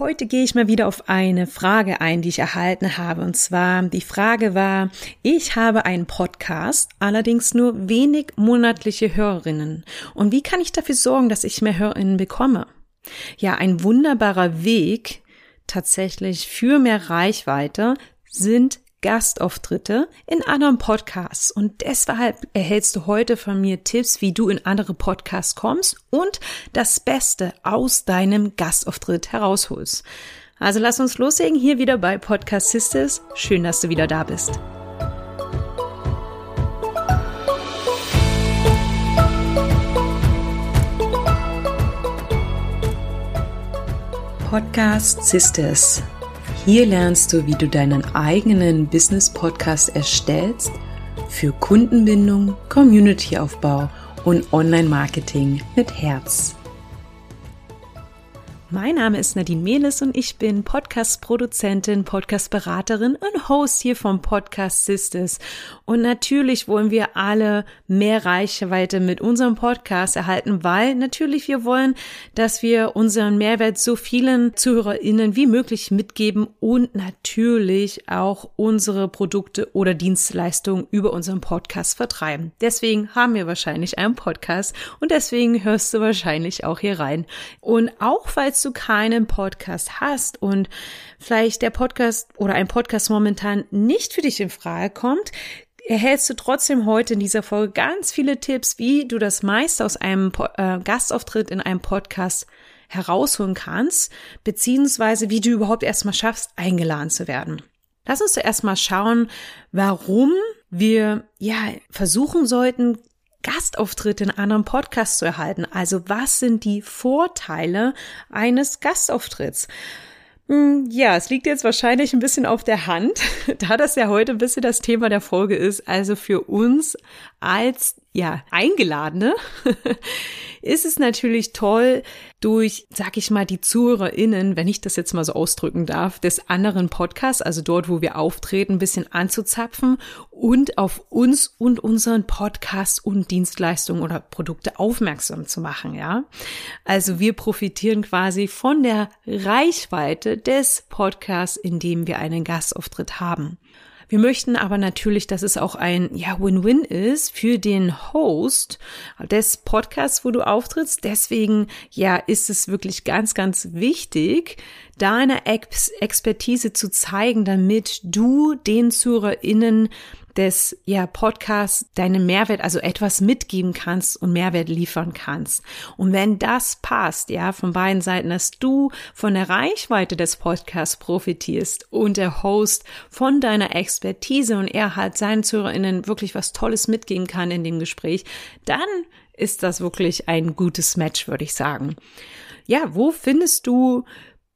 Heute gehe ich mal wieder auf eine Frage ein, die ich erhalten habe. Und zwar, die Frage war, ich habe einen Podcast, allerdings nur wenig monatliche Hörerinnen. Und wie kann ich dafür sorgen, dass ich mehr Hörerinnen bekomme? Ja, ein wunderbarer Weg tatsächlich für mehr Reichweite sind Gastauftritte in anderen Podcasts. Und deshalb erhältst du heute von mir Tipps, wie du in andere Podcasts kommst und das Beste aus deinem Gastauftritt herausholst. Also lass uns loslegen hier wieder bei Podcast Sisters. Schön, dass du wieder da bist. Podcast Sisters hier lernst du, wie du deinen eigenen Business-Podcast erstellst für Kundenbindung, Community-Aufbau und Online-Marketing mit Herz. Mein Name ist Nadine Mehles und ich bin Podcast-Produzentin, Podcast-Beraterin und Host hier vom Podcast Sisters. Und natürlich wollen wir alle mehr Reichweite mit unserem Podcast erhalten, weil natürlich wir wollen, dass wir unseren Mehrwert so vielen ZuhörerInnen wie möglich mitgeben und natürlich auch unsere Produkte oder Dienstleistungen über unseren Podcast vertreiben. Deswegen haben wir wahrscheinlich einen Podcast und deswegen hörst du wahrscheinlich auch hier rein. Und auch falls du keinen Podcast hast und vielleicht der Podcast oder ein Podcast momentan nicht für dich in Frage kommt, erhältst du trotzdem heute in dieser Folge ganz viele Tipps, wie du das meiste aus einem äh, Gastauftritt in einem Podcast herausholen kannst, beziehungsweise wie du überhaupt erstmal schaffst, eingeladen zu werden. Lass uns zuerst mal schauen, warum wir ja versuchen sollten, Gastauftritte in anderen Podcasts zu erhalten. Also was sind die Vorteile eines Gastauftritts? Hm, ja, es liegt jetzt wahrscheinlich ein bisschen auf der Hand, da das ja heute ein bisschen das Thema der Folge ist. Also für uns als ja, Eingeladene, ist es natürlich toll, durch, sag ich mal, die ZuhörerInnen, wenn ich das jetzt mal so ausdrücken darf, des anderen Podcasts, also dort, wo wir auftreten, ein bisschen anzuzapfen und auf uns und unseren Podcast und Dienstleistungen oder Produkte aufmerksam zu machen, ja. Also wir profitieren quasi von der Reichweite des Podcasts, in dem wir einen Gastauftritt haben. Wir möchten aber natürlich, dass es auch ein ja, Win-Win ist für den Host des Podcasts, wo du auftrittst. Deswegen ja, ist es wirklich ganz, ganz wichtig, deine Ex Expertise zu zeigen, damit du den ZuhörerInnen des ja, Podcasts deinen Mehrwert, also etwas mitgeben kannst und Mehrwert liefern kannst. Und wenn das passt, ja, von beiden Seiten, dass du von der Reichweite des Podcasts profitierst und der Host von deiner Expertise und er halt seinen ZuhörerInnen wirklich was Tolles mitgeben kann in dem Gespräch, dann ist das wirklich ein gutes Match, würde ich sagen. Ja, wo findest du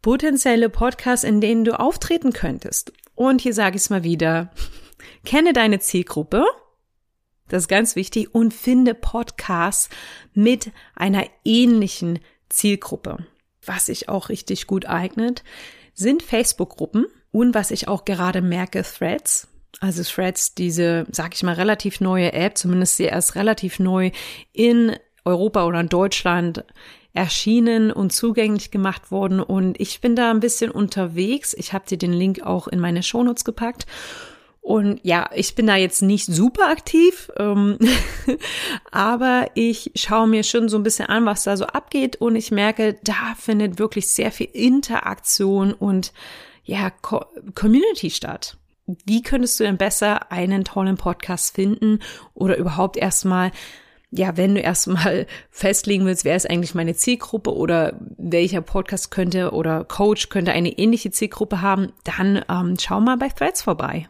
potenzielle Podcasts, in denen du auftreten könntest? Und hier sage ich es mal wieder, Kenne deine Zielgruppe. Das ist ganz wichtig und finde Podcasts mit einer ähnlichen Zielgruppe. Was sich auch richtig gut eignet, sind Facebook-Gruppen und was ich auch gerade merke, Threads. Also Threads, diese, sag ich mal, relativ neue App, zumindest sie erst relativ neu in Europa oder in Deutschland erschienen und zugänglich gemacht worden. Und ich bin da ein bisschen unterwegs. Ich habe dir den Link auch in meine Shownotes gepackt. Und ja, ich bin da jetzt nicht super aktiv, ähm, aber ich schaue mir schon so ein bisschen an, was da so abgeht und ich merke, da findet wirklich sehr viel Interaktion und ja, Co Community statt. Wie könntest du denn besser einen tollen Podcast finden oder überhaupt erstmal ja, wenn du erstmal festlegen willst, wer ist eigentlich meine Zielgruppe oder welcher Podcast könnte oder Coach könnte eine ähnliche Zielgruppe haben, dann ähm, schau mal bei Threads vorbei.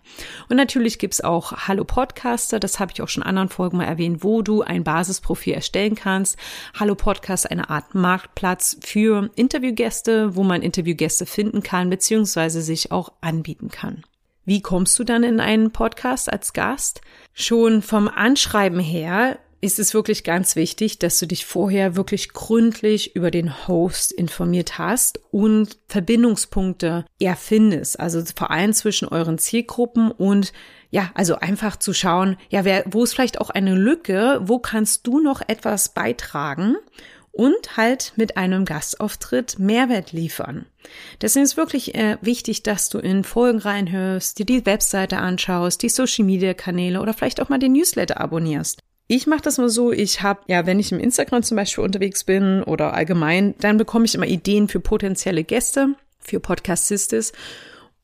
Und natürlich gibt's auch Hallo Podcaster, das habe ich auch schon in anderen Folgen mal erwähnt, wo du ein Basisprofil erstellen kannst. Hallo Podcast, eine Art Marktplatz für Interviewgäste, wo man Interviewgäste finden kann, beziehungsweise sich auch anbieten kann. Wie kommst du dann in einen Podcast als Gast? Schon vom Anschreiben her ist es wirklich ganz wichtig, dass du dich vorher wirklich gründlich über den Host informiert hast und Verbindungspunkte erfindest. Also vor allem zwischen euren Zielgruppen und ja, also einfach zu schauen, ja, wer, wo ist vielleicht auch eine Lücke, wo kannst du noch etwas beitragen? und halt mit einem Gastauftritt Mehrwert liefern. Deswegen ist wirklich äh, wichtig, dass du in Folgen reinhörst, dir die Webseite anschaust, die Social Media Kanäle oder vielleicht auch mal den Newsletter abonnierst. Ich mache das mal so, ich habe, ja, wenn ich im Instagram zum Beispiel unterwegs bin oder allgemein, dann bekomme ich immer Ideen für potenzielle Gäste, für Podcast Sisters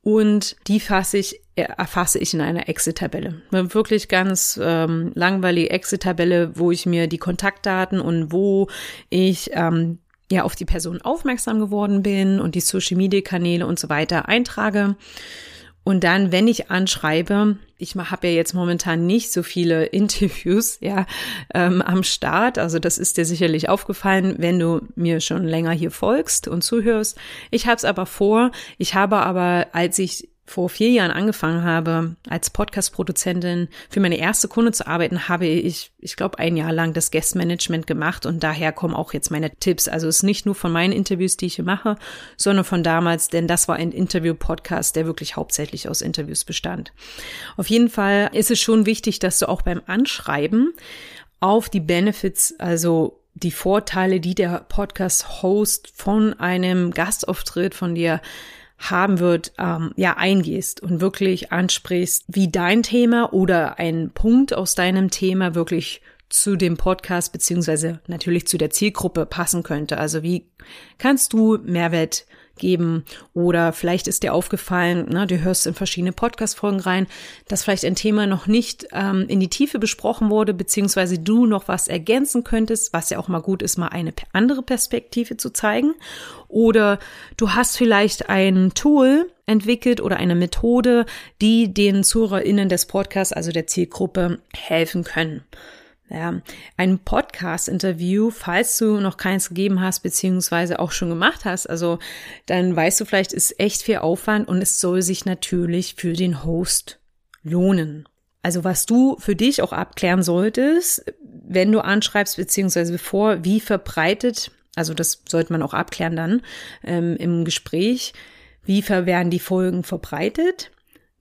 und die fasse ich, erfasse ich in einer Exit-Tabelle. Eine wirklich ganz ähm, langweilige Exit-Tabelle, wo ich mir die Kontaktdaten und wo ich ähm, ja auf die Person aufmerksam geworden bin und die Social-Media-Kanäle und so weiter eintrage. Und dann, wenn ich anschreibe, ich habe ja jetzt momentan nicht so viele Interviews ja ähm, am Start. Also das ist dir sicherlich aufgefallen, wenn du mir schon länger hier folgst und zuhörst. Ich habe es aber vor. Ich habe aber, als ich vor vier Jahren angefangen habe, als Podcast-Produzentin für meine erste Kunde zu arbeiten, habe ich, ich glaube, ein Jahr lang das Guest-Management gemacht und daher kommen auch jetzt meine Tipps. Also es ist nicht nur von meinen Interviews, die ich hier mache, sondern von damals, denn das war ein Interview-Podcast, der wirklich hauptsächlich aus Interviews bestand. Auf jeden Fall ist es schon wichtig, dass du auch beim Anschreiben auf die Benefits, also die Vorteile, die der Podcast-Host von einem Gastauftritt von dir haben wird, ähm, ja eingehst und wirklich ansprichst, wie dein Thema oder ein Punkt aus deinem Thema wirklich zu dem Podcast beziehungsweise natürlich zu der Zielgruppe passen könnte. Also wie kannst du Mehrwert geben oder vielleicht ist dir aufgefallen, ne, du hörst in verschiedene Podcast-Folgen rein, dass vielleicht ein Thema noch nicht ähm, in die Tiefe besprochen wurde, beziehungsweise du noch was ergänzen könntest, was ja auch mal gut ist, mal eine andere Perspektive zu zeigen. Oder du hast vielleicht ein Tool entwickelt oder eine Methode, die den ZuhörerInnen des Podcasts, also der Zielgruppe, helfen können. Ja, ein Podcast-Interview, falls du noch keins gegeben hast, beziehungsweise auch schon gemacht hast, also dann weißt du vielleicht, ist echt viel Aufwand und es soll sich natürlich für den Host lohnen. Also was du für dich auch abklären solltest, wenn du anschreibst, beziehungsweise bevor, wie verbreitet, also das sollte man auch abklären dann ähm, im Gespräch, wie werden die Folgen verbreitet?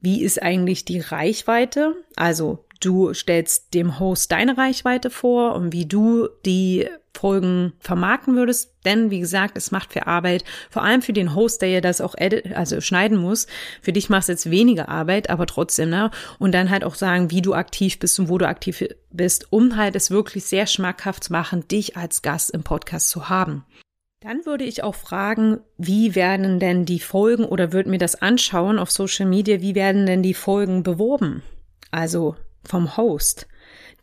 Wie ist eigentlich die Reichweite? Also Du stellst dem Host deine Reichweite vor und wie du die Folgen vermarkten würdest. Denn, wie gesagt, es macht für Arbeit, vor allem für den Host, der ja das auch edit, also schneiden muss. Für dich machst du jetzt weniger Arbeit, aber trotzdem, ne? Und dann halt auch sagen, wie du aktiv bist und wo du aktiv bist, um halt es wirklich sehr schmackhaft zu machen, dich als Gast im Podcast zu haben. Dann würde ich auch fragen, wie werden denn die Folgen oder würde mir das anschauen auf Social Media, wie werden denn die Folgen beworben? Also vom Host.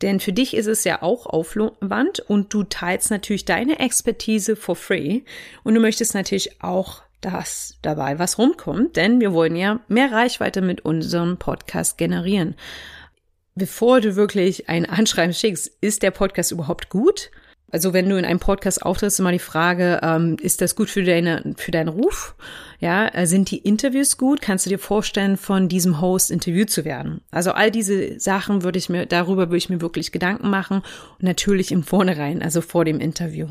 Denn für dich ist es ja auch Aufwand und du teilst natürlich deine Expertise for free und du möchtest natürlich auch, dass dabei was rumkommt, denn wir wollen ja mehr Reichweite mit unserem Podcast generieren. Bevor du wirklich ein Anschreiben schickst, ist der Podcast überhaupt gut? Also wenn du in einem Podcast auftrittst, immer die Frage, ähm, ist das gut für deine, für deinen Ruf? Ja, äh, sind die Interviews gut? Kannst du dir vorstellen, von diesem Host interviewt zu werden? Also all diese Sachen würde ich mir, darüber würde ich mir wirklich Gedanken machen und natürlich im Vornherein, also vor dem Interview.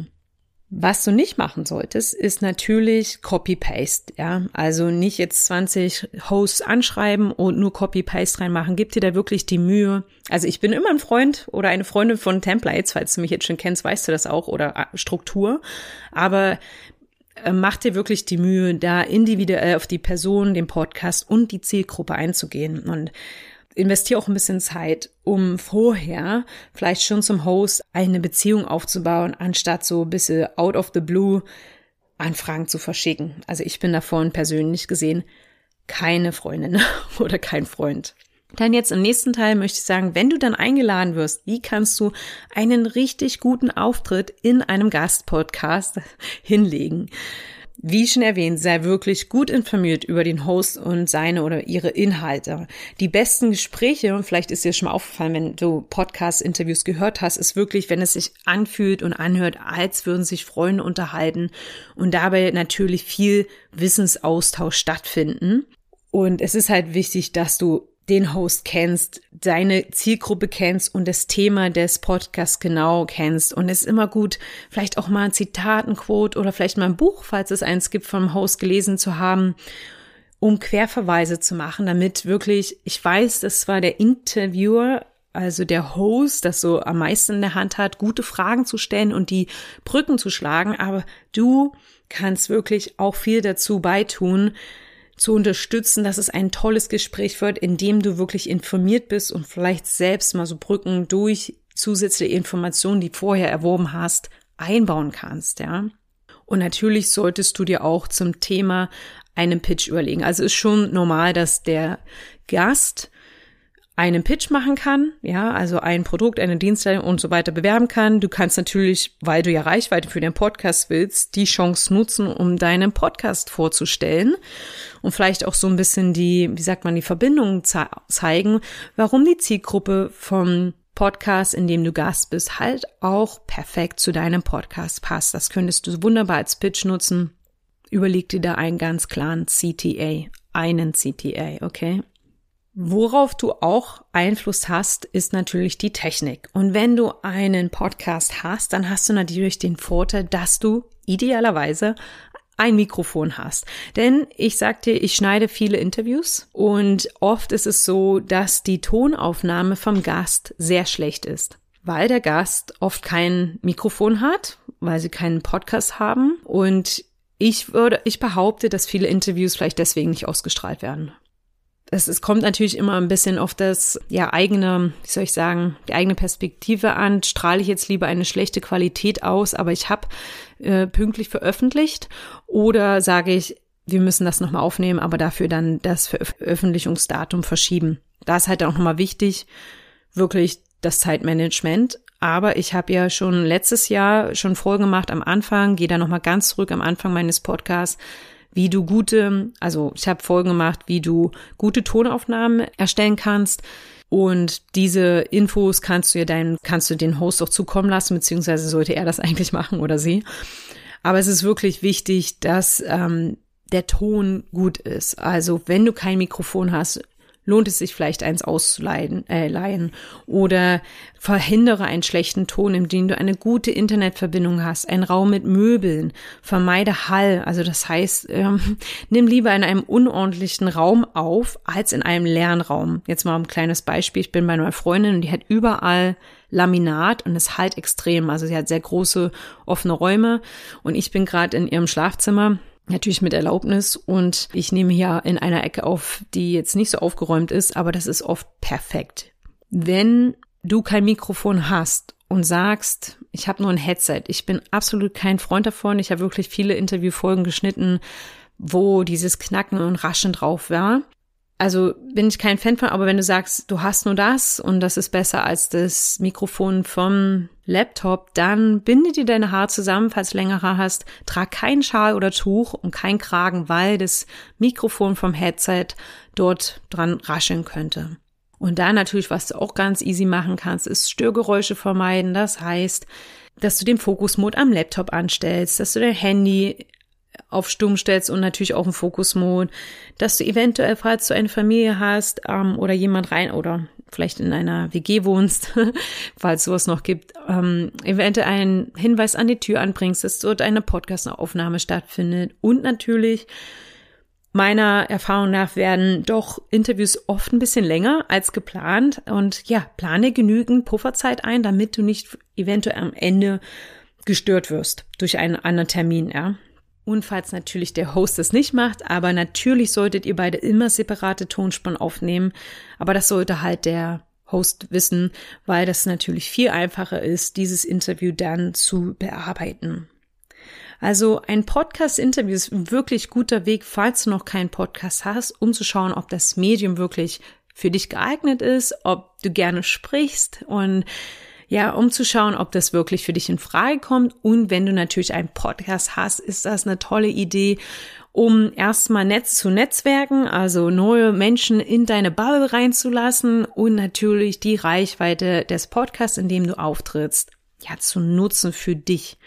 Was du nicht machen solltest, ist natürlich Copy-Paste, ja. Also nicht jetzt 20 Hosts anschreiben und nur Copy-Paste reinmachen. Gib dir da wirklich die Mühe. Also ich bin immer ein Freund oder eine Freundin von Templates, falls du mich jetzt schon kennst, weißt du das auch, oder äh, Struktur. Aber äh, mach dir wirklich die Mühe, da individuell auf die Person, den Podcast und die Zielgruppe einzugehen. Und investiere auch ein bisschen Zeit, um vorher vielleicht schon zum Host eine Beziehung aufzubauen, anstatt so ein bisschen out of the blue Anfragen zu verschicken. Also ich bin davon persönlich gesehen keine Freundin oder kein Freund. Dann jetzt im nächsten Teil möchte ich sagen, wenn du dann eingeladen wirst, wie kannst du einen richtig guten Auftritt in einem Gastpodcast hinlegen? Wie schon erwähnt, sei wirklich gut informiert über den Host und seine oder ihre Inhalte. Die besten Gespräche, und vielleicht ist dir schon mal aufgefallen, wenn du Podcast-Interviews gehört hast, ist wirklich, wenn es sich anfühlt und anhört, als würden sich Freunde unterhalten und dabei natürlich viel Wissensaustausch stattfinden. Und es ist halt wichtig, dass du den Host kennst, deine Zielgruppe kennst und das Thema des Podcasts genau kennst. Und es ist immer gut, vielleicht auch mal ein Zitat, ein Quote oder vielleicht mal ein Buch, falls es eins gibt, vom Host gelesen zu haben, um Querverweise zu machen, damit wirklich, ich weiß, das war der Interviewer also der Host, das so am meisten in der Hand hat, gute Fragen zu stellen und die Brücken zu schlagen, aber du kannst wirklich auch viel dazu beitun, zu unterstützen, dass es ein tolles Gespräch wird, in dem du wirklich informiert bist und vielleicht selbst mal so Brücken durch zusätzliche Informationen, die vorher erworben hast, einbauen kannst, ja. Und natürlich solltest du dir auch zum Thema einen Pitch überlegen. Also ist schon normal, dass der Gast einen Pitch machen kann, ja, also ein Produkt, eine Dienstleistung und so weiter bewerben kann. Du kannst natürlich, weil du ja Reichweite für den Podcast willst, die Chance nutzen, um deinen Podcast vorzustellen und vielleicht auch so ein bisschen die, wie sagt man, die Verbindung ze zeigen, warum die Zielgruppe vom Podcast, in dem du Gast bist, halt auch perfekt zu deinem Podcast passt. Das könntest du wunderbar als Pitch nutzen. Überleg dir da einen ganz klaren CTA, einen CTA, okay? Worauf du auch Einfluss hast, ist natürlich die Technik. Und wenn du einen Podcast hast, dann hast du natürlich den Vorteil, dass du idealerweise ein Mikrofon hast. Denn ich sag dir, ich schneide viele Interviews und oft ist es so, dass die Tonaufnahme vom Gast sehr schlecht ist, weil der Gast oft kein Mikrofon hat, weil sie keinen Podcast haben und ich würde, ich behaupte, dass viele Interviews vielleicht deswegen nicht ausgestrahlt werden es, es kommt natürlich immer ein bisschen auf das ja eigene, wie soll ich sagen, die eigene Perspektive an. Strahle ich jetzt lieber eine schlechte Qualität aus, aber ich habe äh, pünktlich veröffentlicht oder sage ich, wir müssen das nochmal aufnehmen, aber dafür dann das Veröffentlichungsdatum verschieben. Da ist halt auch nochmal wichtig, wirklich das Zeitmanagement. Aber ich habe ja schon letztes Jahr schon vorgemacht am Anfang, gehe da nochmal ganz zurück am Anfang meines Podcasts, wie du gute, also ich habe Folgen gemacht, wie du gute Tonaufnahmen erstellen kannst. Und diese Infos kannst du ja deinen, kannst du den Host auch zukommen lassen, beziehungsweise sollte er das eigentlich machen oder sie. Aber es ist wirklich wichtig, dass ähm, der Ton gut ist. Also wenn du kein Mikrofon hast, lohnt es sich vielleicht eins auszuleihen äh, leihen. oder verhindere einen schlechten Ton, indem du eine gute Internetverbindung hast, einen Raum mit Möbeln, vermeide Hall, also das heißt, ähm, nimm lieber in einem unordentlichen Raum auf als in einem leeren Raum. Jetzt mal ein kleines Beispiel, ich bin bei einer Freundin und die hat überall Laminat und es halt extrem, also sie hat sehr große offene Räume. Und ich bin gerade in ihrem Schlafzimmer Natürlich mit Erlaubnis und ich nehme hier in einer Ecke auf, die jetzt nicht so aufgeräumt ist, aber das ist oft perfekt. Wenn du kein Mikrofon hast und sagst, ich habe nur ein Headset, ich bin absolut kein Freund davon, ich habe wirklich viele Interviewfolgen geschnitten, wo dieses Knacken und Raschen drauf war. Also bin ich kein Fan von, aber wenn du sagst, du hast nur das und das ist besser als das Mikrofon vom Laptop, dann binde dir deine Haare zusammen, falls du längere hast, trag keinen Schal oder Tuch und kein Kragen, weil das Mikrofon vom Headset dort dran rascheln könnte. Und dann natürlich, was du auch ganz easy machen kannst, ist Störgeräusche vermeiden. Das heißt, dass du den Fokusmod am Laptop anstellst, dass du dein Handy auf Stumm stellst und natürlich auch im Fokusmod, dass du eventuell, falls du eine Familie hast ähm, oder jemand rein oder vielleicht in einer WG wohnst, falls sowas noch gibt, ähm, eventuell einen Hinweis an die Tür anbringst, dass dort eine Podcast-Aufnahme stattfindet und natürlich Meiner Erfahrung nach werden doch Interviews oft ein bisschen länger als geplant und ja, plane genügend Pufferzeit ein, damit du nicht eventuell am Ende gestört wirst durch einen anderen Termin, ja. Und falls natürlich der Host es nicht macht, aber natürlich solltet ihr beide immer separate Tonspuren aufnehmen. Aber das sollte halt der Host wissen, weil das natürlich viel einfacher ist, dieses Interview dann zu bearbeiten. Also ein Podcast-Interview ist ein wirklich guter Weg, falls du noch keinen Podcast hast, um zu schauen, ob das Medium wirklich für dich geeignet ist, ob du gerne sprichst und ja, um zu schauen, ob das wirklich für dich in Frage kommt. Und wenn du natürlich einen Podcast hast, ist das eine tolle Idee, um erstmal Netz zu netzwerken, also neue Menschen in deine Bubble reinzulassen und natürlich die Reichweite des Podcasts, in dem du auftrittst, ja, zu nutzen für dich.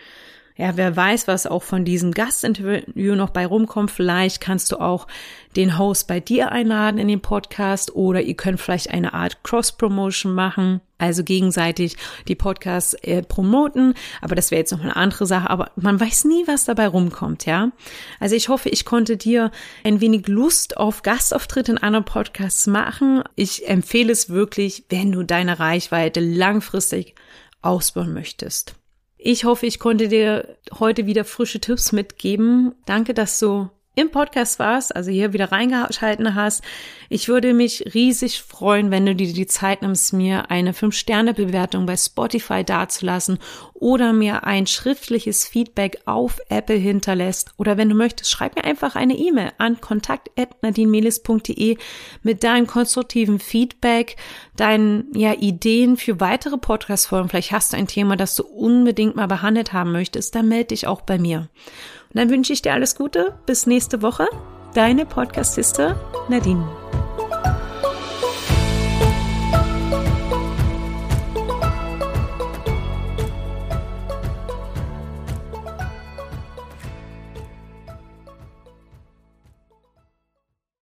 Ja, wer weiß, was auch von diesem Gastinterview noch bei rumkommt. Vielleicht kannst du auch den Host bei dir einladen in den Podcast oder ihr könnt vielleicht eine Art Cross-Promotion machen, also gegenseitig die Podcasts äh, promoten. Aber das wäre jetzt noch eine andere Sache. Aber man weiß nie, was dabei rumkommt, ja. Also ich hoffe, ich konnte dir ein wenig Lust auf Gastauftritte in anderen Podcasts machen. Ich empfehle es wirklich, wenn du deine Reichweite langfristig ausbauen möchtest. Ich hoffe, ich konnte dir heute wieder frische Tipps mitgeben. Danke, dass du im Podcast warst, also hier wieder reingeschalten hast. Ich würde mich riesig freuen, wenn du dir die Zeit nimmst, mir eine 5-Sterne-Bewertung bei Spotify dazulassen oder mir ein schriftliches Feedback auf Apple hinterlässt. Oder wenn du möchtest, schreib mir einfach eine E-Mail an kontakt.nadinemelis.de mit deinem konstruktiven Feedback, deinen ja, Ideen für weitere Podcast-Folgen. Vielleicht hast du ein Thema, das du unbedingt mal behandelt haben möchtest, dann melde dich auch bei mir. Und dann wünsche ich dir alles Gute. Bis nächste Woche. Deine Podcast-Sister Nadine.